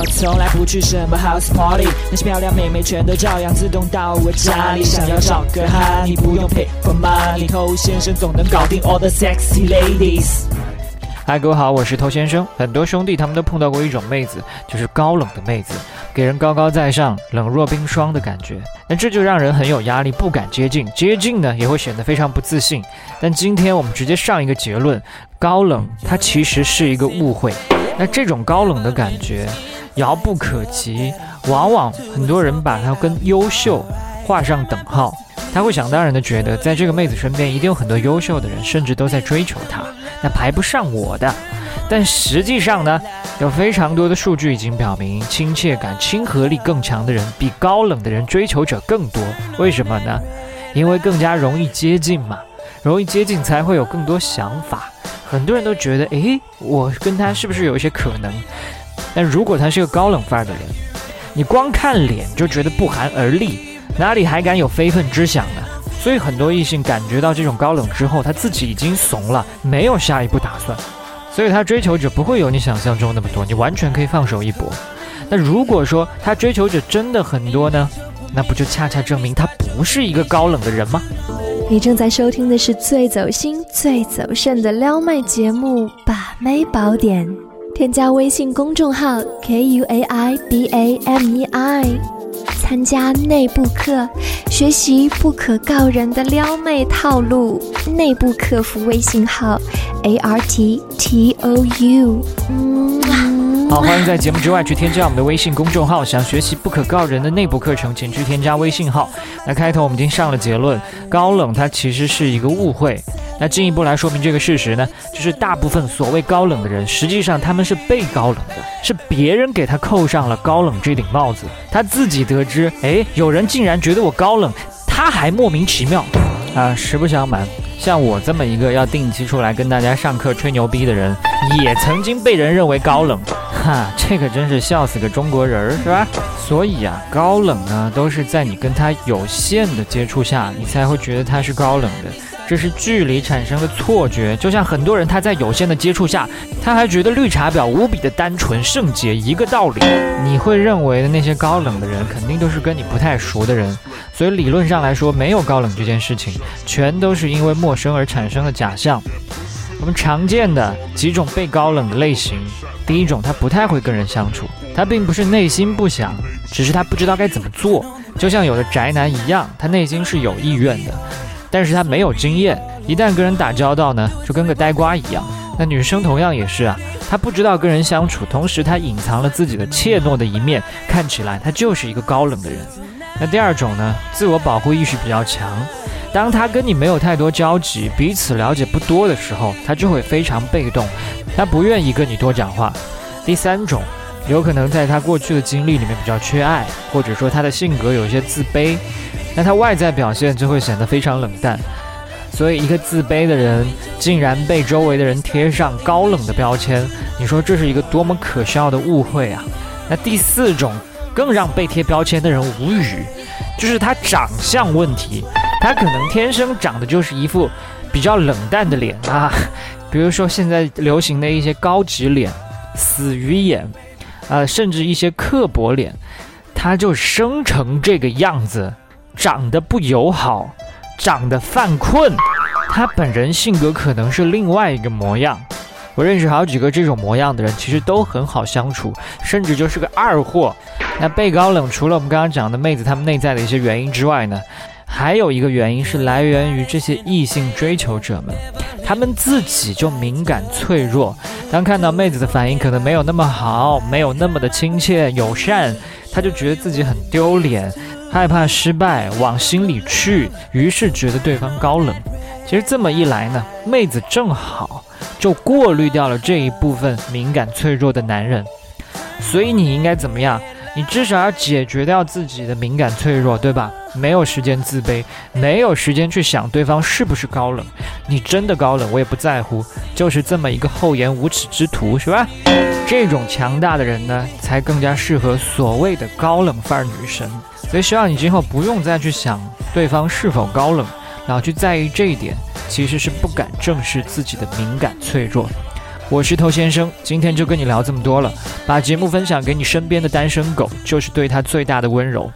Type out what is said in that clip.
我从来不去什么 house party，那些漂亮妹妹全都照样自动到我家里。想要找个哈，你不用 pay for money，偷先生总能搞定 all the sexy ladies。嗨，各位好，我是头先生。很多兄弟他们都碰到过一种妹子，就是高冷的妹子，给人高高在上、冷若冰霜的感觉。那这就让人很有压力，不敢接近。接近呢，也会显得非常不自信。但今天我们直接上一个结论：高冷它其实是一个误会。那这种高冷的感觉，遥不可及，往往很多人把它跟优秀画上等号。他会想当然的觉得，在这个妹子身边一定有很多优秀的人，甚至都在追求她。那排不上我的，但实际上呢，有非常多的数据已经表明，亲切感、亲和力更强的人，比高冷的人追求者更多。为什么呢？因为更加容易接近嘛，容易接近才会有更多想法。很多人都觉得，诶，我跟他是不是有一些可能？但如果他是个高冷范儿的人，你光看脸就觉得不寒而栗，哪里还敢有非分之想呢？所以很多异性感觉到这种高冷之后，他自己已经怂了，没有下一步打算，所以他追求者不会有你想象中那么多，你完全可以放手一搏。那如果说他追求者真的很多呢，那不就恰恰证明他不是一个高冷的人吗？你正在收听的是最走心、最走肾的撩妹节目《把妹宝典》，添加微信公众号 k u a i b a m e i。参加内部课，学习不可告人的撩妹套路。内部客服微信号：a r t t o u。好，欢迎在节目之外去添加我们的微信公众号。想学习不可告人的内部课程，请去添加微信号。那开头我们已经上了结论，高冷它其实是一个误会。那进一步来说明这个事实呢，就是大部分所谓高冷的人，实际上他们是被高冷的，是别人给他扣上了高冷这顶帽子。他自己得知，哎，有人竟然觉得我高冷，他还莫名其妙。啊，实不相瞒，像我这么一个要定期出来跟大家上课吹牛逼的人，也曾经被人认为高冷。哈，这可真是笑死个中国人儿，是吧？所以啊，高冷呢，都是在你跟他有限的接触下，你才会觉得他是高冷的。这是距离产生的错觉，就像很多人他在有限的接触下，他还觉得绿茶婊无比的单纯圣洁一个道理。你会认为的那些高冷的人，肯定都是跟你不太熟的人。所以理论上来说，没有高冷这件事情，全都是因为陌生而产生的假象。我们常见的几种被高冷的类型，第一种他不太会跟人相处，他并不是内心不想，只是他不知道该怎么做。就像有的宅男一样，他内心是有意愿的。但是他没有经验，一旦跟人打交道呢，就跟个呆瓜一样。那女生同样也是啊，她不知道跟人相处，同时她隐藏了自己的怯懦的一面，看起来她就是一个高冷的人。那第二种呢，自我保护意识比较强，当他跟你没有太多交集，彼此了解不多的时候，他就会非常被动，他不愿意跟你多讲话。第三种，有可能在他过去的经历里面比较缺爱，或者说他的性格有一些自卑。那他外在表现就会显得非常冷淡，所以一个自卑的人竟然被周围的人贴上高冷的标签，你说这是一个多么可笑的误会啊！那第四种更让被贴标签的人无语，就是他长相问题，他可能天生长得就是一副比较冷淡的脸啊，比如说现在流行的一些高级脸、死鱼眼，啊，甚至一些刻薄脸，他就生成这个样子。长得不友好，长得犯困，他本人性格可能是另外一个模样。我认识好几个这种模样的人，其实都很好相处，甚至就是个二货。那被高冷，除了我们刚刚讲的妹子她们内在的一些原因之外呢，还有一个原因是来源于这些异性追求者们，他们自己就敏感脆弱，当看到妹子的反应可能没有那么好，没有那么的亲切友善，他就觉得自己很丢脸。害怕失败，往心里去，于是觉得对方高冷。其实这么一来呢，妹子正好就过滤掉了这一部分敏感脆弱的男人。所以你应该怎么样？你至少要解决掉自己的敏感脆弱，对吧？没有时间自卑，没有时间去想对方是不是高冷。你真的高冷，我也不在乎，就是这么一个厚颜无耻之徒，是吧？这种强大的人呢，才更加适合所谓的高冷范儿女神。所以希望你今后不用再去想对方是否高冷，老去在意这一点，其实是不敢正视自己的敏感脆弱。我是头先生，今天就跟你聊这么多了。把节目分享给你身边的单身狗，就是对他最大的温柔。